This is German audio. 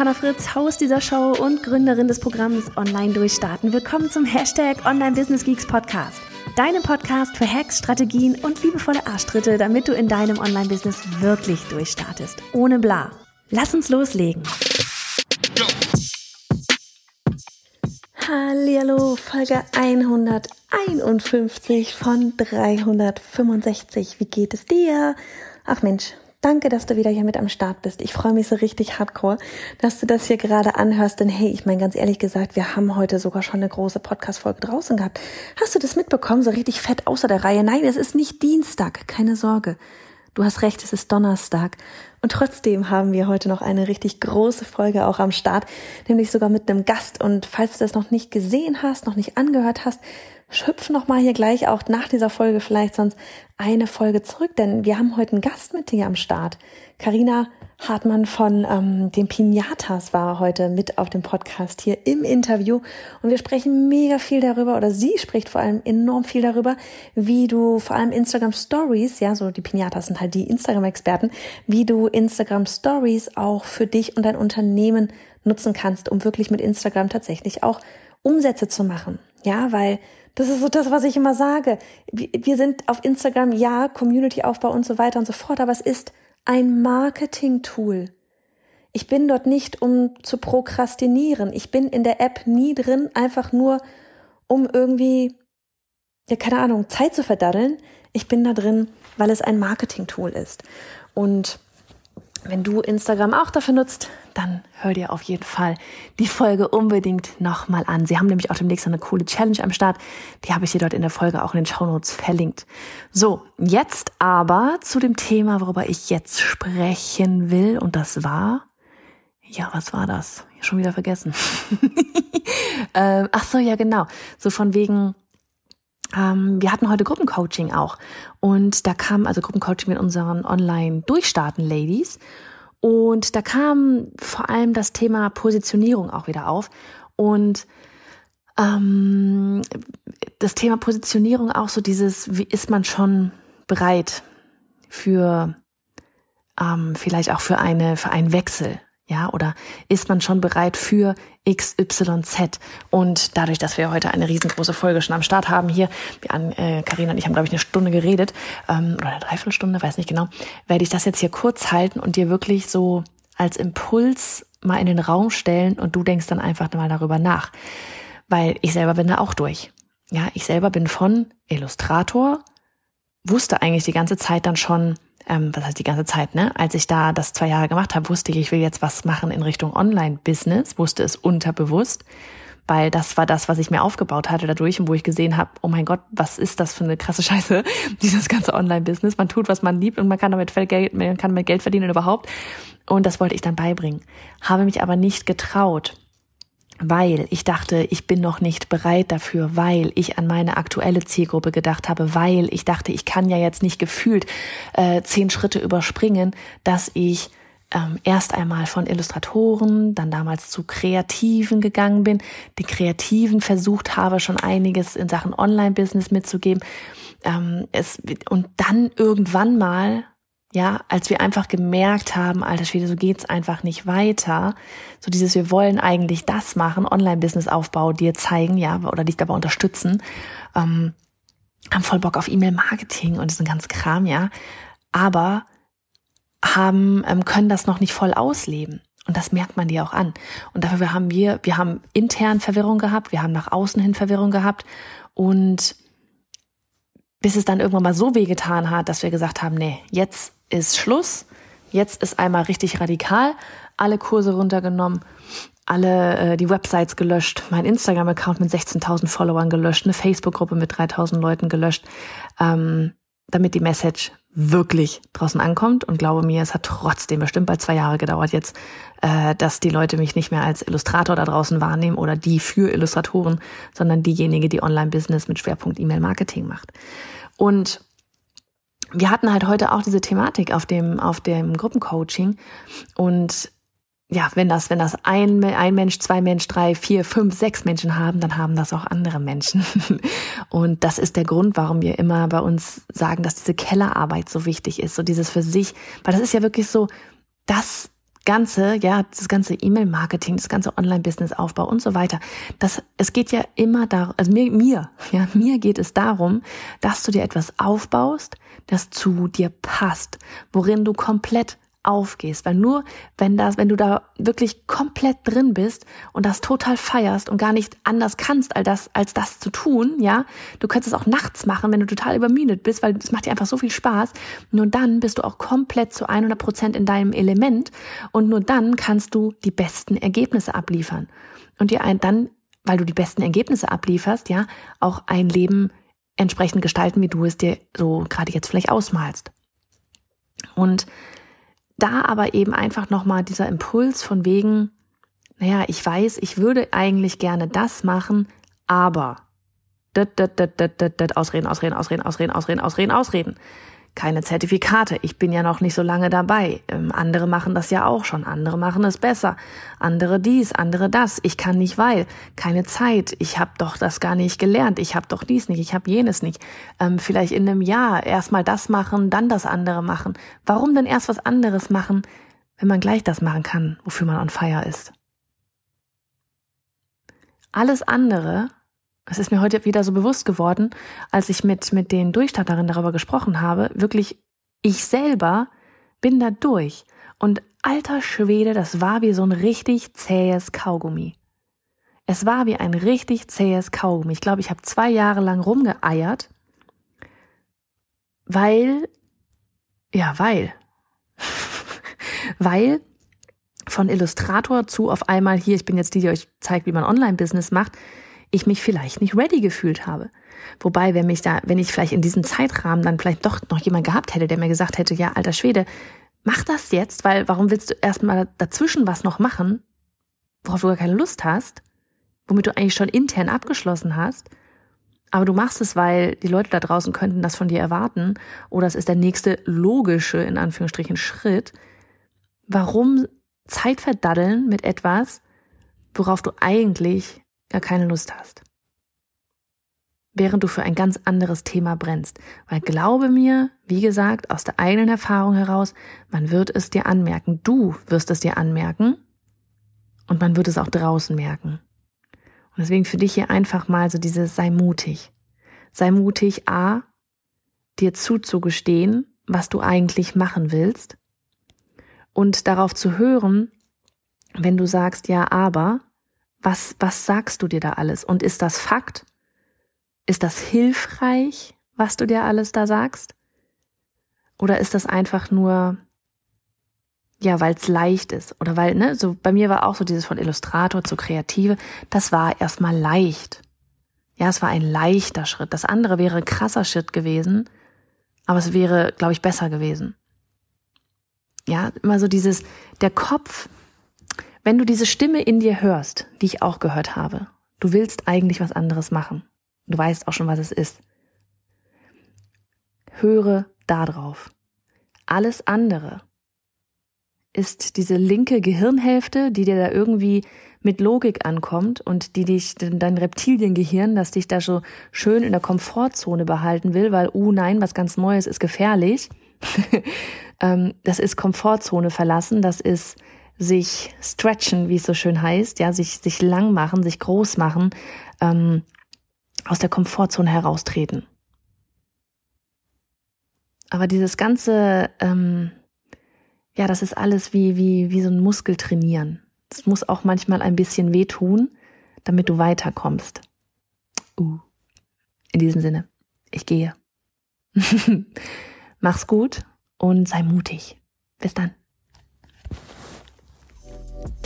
Johanna Fritz, Haus dieser Show und Gründerin des Programms Online Durchstarten. Willkommen zum Hashtag Online Business Geeks Podcast. Deinem Podcast für Hacks, Strategien und liebevolle Arschtritte, damit du in deinem Online-Business wirklich durchstartest. Ohne bla. Lass uns loslegen. Hallo, Folge 151 von 365. Wie geht es dir? Ach Mensch, Danke, dass du wieder hier mit am Start bist. Ich freue mich so richtig hardcore, dass du das hier gerade anhörst. Denn hey, ich meine ganz ehrlich gesagt, wir haben heute sogar schon eine große Podcast-Folge draußen gehabt. Hast du das mitbekommen? So richtig fett außer der Reihe. Nein, es ist nicht Dienstag. Keine Sorge. Du hast recht, es ist Donnerstag. Und trotzdem haben wir heute noch eine richtig große Folge auch am Start, nämlich sogar mit einem Gast. Und falls du das noch nicht gesehen hast, noch nicht angehört hast, hüpf noch mal hier gleich auch nach dieser Folge vielleicht sonst eine Folge zurück, denn wir haben heute einen Gast mit dir am Start. Karina Hartmann von ähm, den Pinatas war heute mit auf dem Podcast hier im Interview und wir sprechen mega viel darüber oder sie spricht vor allem enorm viel darüber, wie du vor allem Instagram Stories, ja, so die Pinatas sind halt die Instagram Experten, wie du Instagram Stories auch für dich und dein Unternehmen nutzen kannst, um wirklich mit Instagram tatsächlich auch Umsätze zu machen. Ja, weil das ist so das, was ich immer sage. Wir sind auf Instagram, ja, Community-Aufbau und so weiter und so fort, aber es ist ein Marketing-Tool. Ich bin dort nicht, um zu prokrastinieren. Ich bin in der App nie drin, einfach nur, um irgendwie, ja, keine Ahnung, Zeit zu verdaddeln. Ich bin da drin, weil es ein Marketing-Tool ist. Und wenn du Instagram auch dafür nutzt, dann hör dir auf jeden Fall die Folge unbedingt nochmal an. Sie haben nämlich auch demnächst eine coole Challenge am Start. Die habe ich dir dort in der Folge auch in den Show Notes verlinkt. So, jetzt aber zu dem Thema, worüber ich jetzt sprechen will. Und das war, ja, was war das? Schon wieder vergessen. ähm, ach so, ja, genau. So von wegen, wir hatten heute Gruppencoaching auch. Und da kam also Gruppencoaching mit unseren Online-Durchstarten-Ladies. Und da kam vor allem das Thema Positionierung auch wieder auf. Und ähm, das Thema Positionierung auch so dieses, wie ist man schon bereit für ähm, vielleicht auch für eine für einen Wechsel ja, oder ist man schon bereit für XYZ? Und dadurch, dass wir heute eine riesengroße Folge schon am Start haben hier, wir an, äh, Carina und ich haben, glaube ich, eine Stunde geredet, ähm, oder eine Dreiviertelstunde, weiß nicht genau, werde ich das jetzt hier kurz halten und dir wirklich so als Impuls mal in den Raum stellen und du denkst dann einfach mal darüber nach. Weil ich selber bin da auch durch. Ja, ich selber bin von Illustrator, wusste eigentlich die ganze Zeit dann schon, ähm, was heißt die ganze Zeit, ne? Als ich da das zwei Jahre gemacht habe, wusste ich, ich will jetzt was machen in Richtung Online-Business, wusste es unterbewusst, weil das war das, was ich mir aufgebaut hatte dadurch und wo ich gesehen habe, oh mein Gott, was ist das für eine krasse Scheiße, dieses ganze Online-Business. Man tut, was man liebt und man kann damit Geld, man kann damit Geld verdienen überhaupt. Und das wollte ich dann beibringen. Habe mich aber nicht getraut weil ich dachte, ich bin noch nicht bereit dafür, weil ich an meine aktuelle Zielgruppe gedacht habe, weil ich dachte, ich kann ja jetzt nicht gefühlt äh, zehn Schritte überspringen, dass ich ähm, erst einmal von Illustratoren, dann damals zu Kreativen gegangen bin, die Kreativen versucht habe, schon einiges in Sachen Online-Business mitzugeben. Ähm, es, und dann irgendwann mal ja, als wir einfach gemerkt haben, alter Schwede, so geht's einfach nicht weiter. So dieses, wir wollen eigentlich das machen, Online-Business-Aufbau dir zeigen, ja, oder dich dabei unterstützen. Ähm, haben voll Bock auf E-Mail-Marketing und diesen ganzen Kram, ja. Aber haben, ähm, können das noch nicht voll ausleben. Und das merkt man dir auch an. Und dafür haben wir, wir haben intern Verwirrung gehabt, wir haben nach außen hin Verwirrung gehabt und bis es dann irgendwann mal so wehgetan hat, dass wir gesagt haben, nee, jetzt ist Schluss. Jetzt ist einmal richtig radikal. Alle Kurse runtergenommen, alle äh, die Websites gelöscht, mein Instagram-Account mit 16.000 Followern gelöscht, eine Facebook-Gruppe mit 3.000 Leuten gelöscht. Ähm, damit die Message wirklich draußen ankommt. Und glaube mir, es hat trotzdem bestimmt bald zwei Jahre gedauert jetzt, äh, dass die Leute mich nicht mehr als Illustrator da draußen wahrnehmen oder die für Illustratoren, sondern diejenige, die Online-Business mit Schwerpunkt E-Mail-Marketing macht. Und wir hatten halt heute auch diese Thematik auf dem, auf dem Gruppencoaching und ja, wenn das, wenn das ein, ein Mensch, zwei Mensch, drei, vier, fünf, sechs Menschen haben, dann haben das auch andere Menschen. Und das ist der Grund, warum wir immer bei uns sagen, dass diese Kellerarbeit so wichtig ist, so dieses für sich, weil das ist ja wirklich so, das ganze, ja, das ganze E-Mail-Marketing, das ganze Online-Business-Aufbau und so weiter. Das, es geht ja immer darum, also mir, mir, ja, mir geht es darum, dass du dir etwas aufbaust, das zu dir passt, worin du komplett aufgehst. Weil nur wenn das, wenn du da wirklich komplett drin bist und das total feierst und gar nicht anders kannst, als das, als das zu tun, ja, du könntest es auch nachts machen, wenn du total übermüdet bist, weil es macht dir einfach so viel Spaß. Nur dann bist du auch komplett zu 100 Prozent in deinem Element und nur dann kannst du die besten Ergebnisse abliefern. Und dir ein, dann, weil du die besten Ergebnisse ablieferst, ja, auch ein Leben entsprechend gestalten, wie du es dir so gerade jetzt vielleicht ausmalst. Und da aber eben einfach nochmal dieser Impuls von wegen, naja, ich weiß, ich würde eigentlich gerne das machen, aber ausreden, ausreden, ausreden, ausreden, ausreden, ausreden, ausreden keine Zertifikate. Ich bin ja noch nicht so lange dabei. Ähm, andere machen das ja auch schon. Andere machen es besser. Andere dies, andere das. Ich kann nicht, weil keine Zeit. Ich habe doch das gar nicht gelernt. Ich habe doch dies nicht. Ich habe jenes nicht. Ähm, vielleicht in einem Jahr erstmal das machen, dann das andere machen. Warum denn erst was anderes machen, wenn man gleich das machen kann, wofür man on fire ist? Alles andere es ist mir heute wieder so bewusst geworden, als ich mit, mit den Durchstarterinnen darüber gesprochen habe, wirklich ich selber bin da durch. Und alter Schwede, das war wie so ein richtig zähes Kaugummi. Es war wie ein richtig zähes Kaugummi. Ich glaube, ich habe zwei Jahre lang rumgeeiert, weil, ja, weil, weil von Illustrator zu auf einmal hier, ich bin jetzt die, die euch zeigt, wie man Online-Business macht, ich mich vielleicht nicht ready gefühlt habe. Wobei, wenn mich da, wenn ich vielleicht in diesem Zeitrahmen dann vielleicht doch noch jemand gehabt hätte, der mir gesagt hätte, ja, alter Schwede, mach das jetzt, weil warum willst du erstmal dazwischen was noch machen, worauf du gar keine Lust hast, womit du eigentlich schon intern abgeschlossen hast, aber du machst es, weil die Leute da draußen könnten das von dir erwarten oder es ist der nächste logische, in Anführungsstrichen, Schritt. Warum Zeit verdaddeln mit etwas, worauf du eigentlich gar keine Lust hast. Während du für ein ganz anderes Thema brennst. Weil glaube mir, wie gesagt, aus der eigenen Erfahrung heraus, man wird es dir anmerken. Du wirst es dir anmerken und man wird es auch draußen merken. Und deswegen für dich hier einfach mal so dieses sei mutig. Sei mutig, a, dir zuzugestehen, was du eigentlich machen willst und darauf zu hören, wenn du sagst ja, aber, was, was sagst du dir da alles? Und ist das Fakt? Ist das hilfreich, was du dir alles da sagst? Oder ist das einfach nur, ja, weil es leicht ist? Oder weil, ne, so bei mir war auch so dieses von Illustrator zu Kreative, das war erstmal leicht. Ja, es war ein leichter Schritt. Das andere wäre ein krasser Schritt gewesen, aber es wäre, glaube ich, besser gewesen. Ja, immer so dieses, der Kopf wenn du diese Stimme in dir hörst, die ich auch gehört habe, du willst eigentlich was anderes machen. Du weißt auch schon, was es ist. Höre da drauf. Alles andere ist diese linke Gehirnhälfte, die dir da irgendwie mit Logik ankommt und die dich, dein Reptiliengehirn, das dich da so schön in der Komfortzone behalten will, weil, uh, nein, was ganz Neues ist gefährlich. Ähm, das ist Komfortzone verlassen, das ist sich stretchen, wie es so schön heißt, ja, sich, sich lang machen, sich groß machen, ähm, aus der Komfortzone heraustreten. Aber dieses ganze, ähm, ja, das ist alles wie, wie, wie so ein Muskel trainieren. Es muss auch manchmal ein bisschen wehtun, damit du weiterkommst. Uh. In diesem Sinne, ich gehe. Mach's gut und sei mutig. Bis dann.